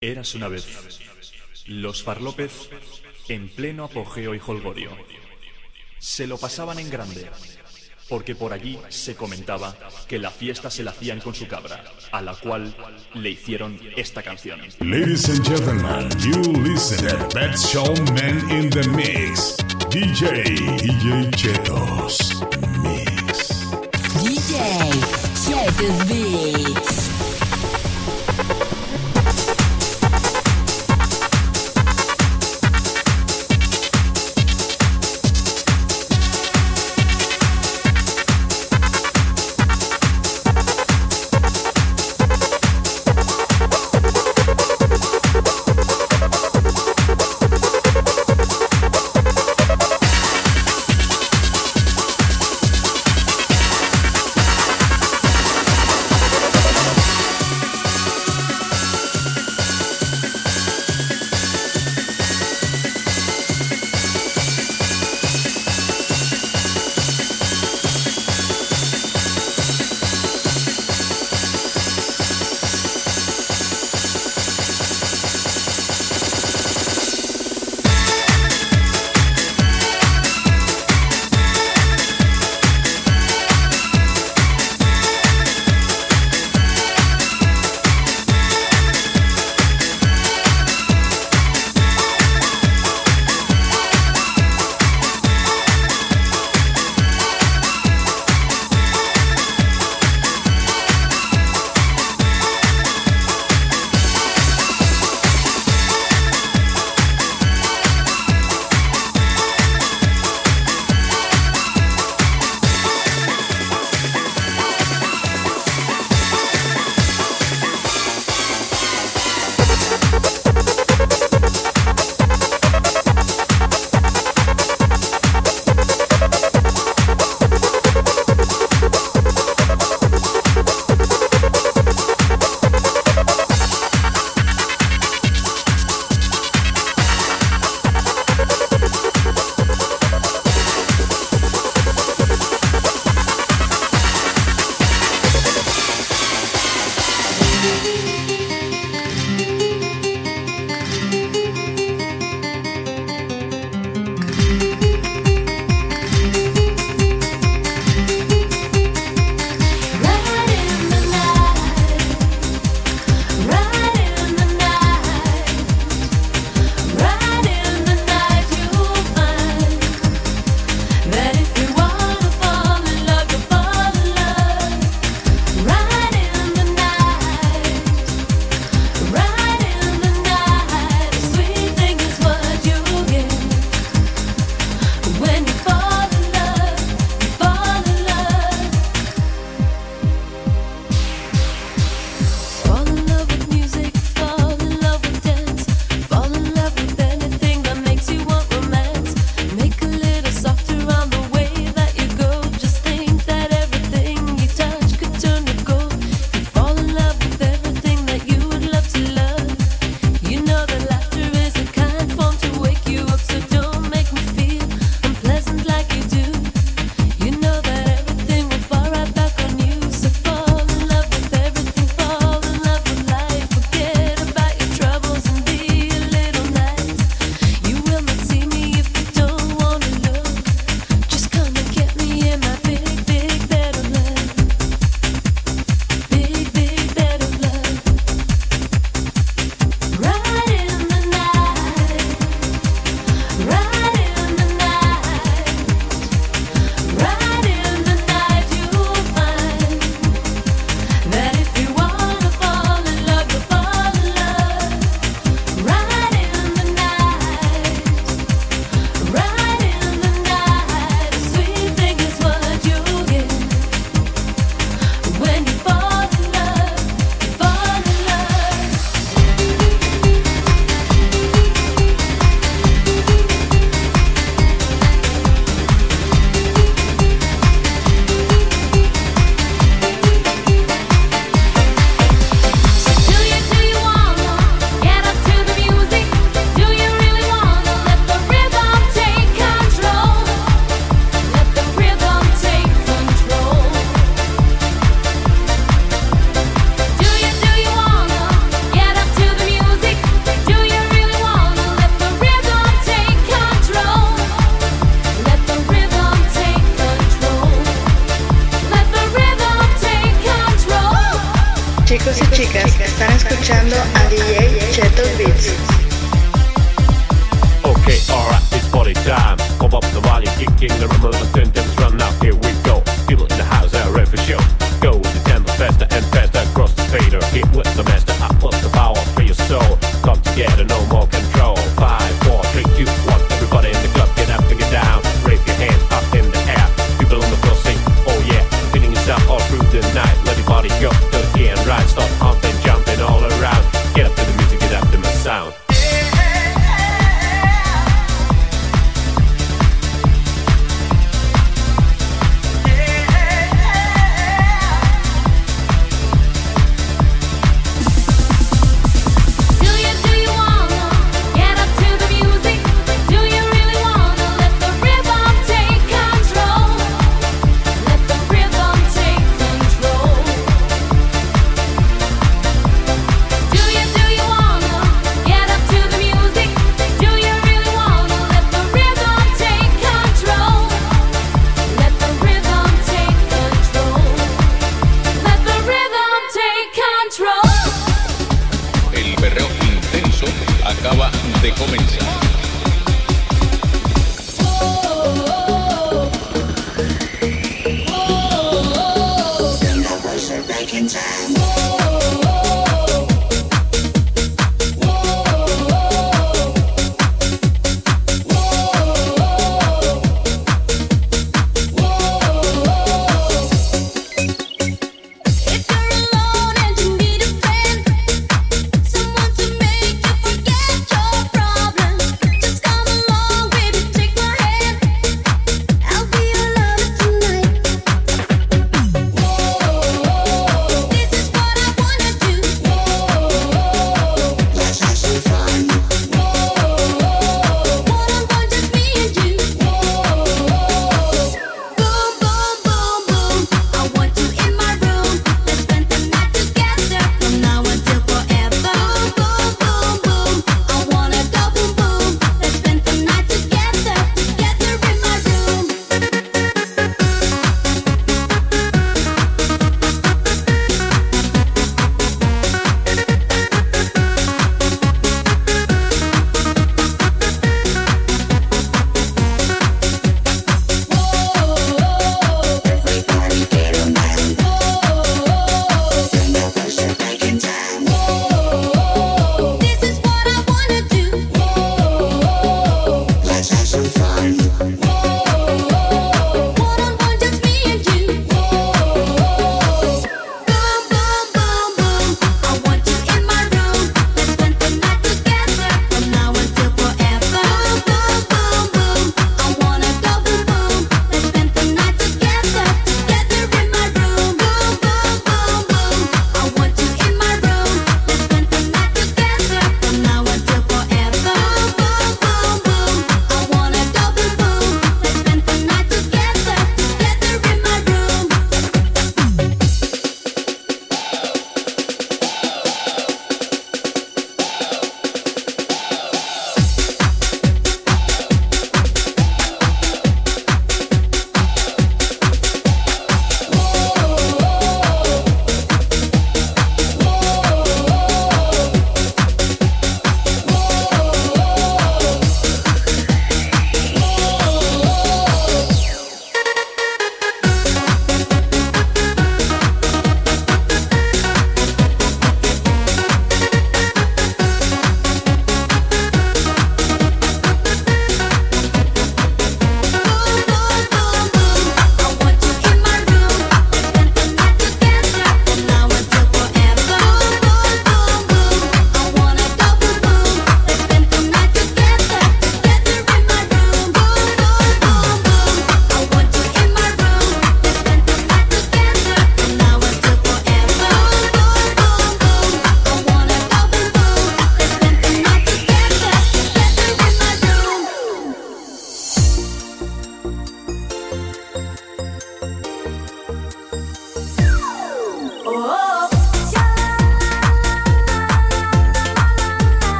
Eras una vez los Farlópez en pleno apogeo y holgorio. Se lo pasaban en grande, porque por allí se comentaba que la fiesta se la hacían con su cabra, a la cual le hicieron esta canción. Ladies and gentlemen, you listen at Pet Show Man in the Mix. DJ, DJ Chetos Mix. DJ Chetos Beats.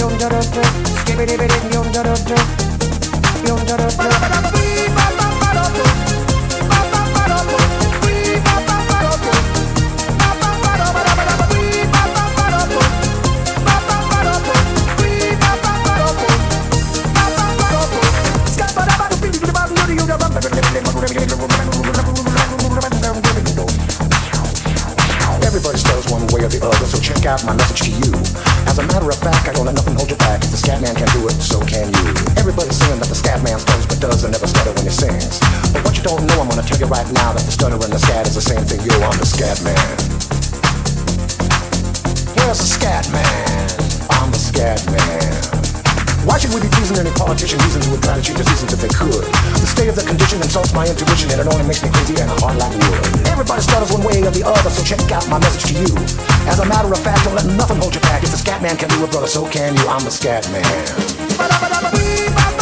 Yum da da da, yum da da da, yum da da da. Check out my message to you. As a matter of fact, I don't let nothing hold you back. If the scat man can do it, so can you. Everybody's saying that the scat man stutters but does and never stutter when he sings. But what you don't know, I'm gonna tell you right now that the stutter and the scat is the same thing. Yo, I'm the scat man. Here's the scat man. I'm the scat man. Why should we be pleasing any politician reasons who would try to cheat the seasons if they could? The state of the condition insults my intuition and it only makes me crazy and hard like wood. Everybody stutters one way or the other, so check out my message to you. As a matter of fact, don't let nothing hold you back. If the scat man can do it, brother, so can you. I'm the scat man.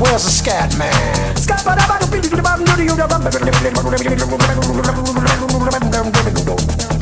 Where's the scat man? I'm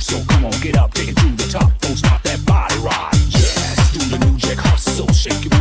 So come on, get up, take it to the top. Don't stop that body ride. Yes, do the new jack hustle, shake your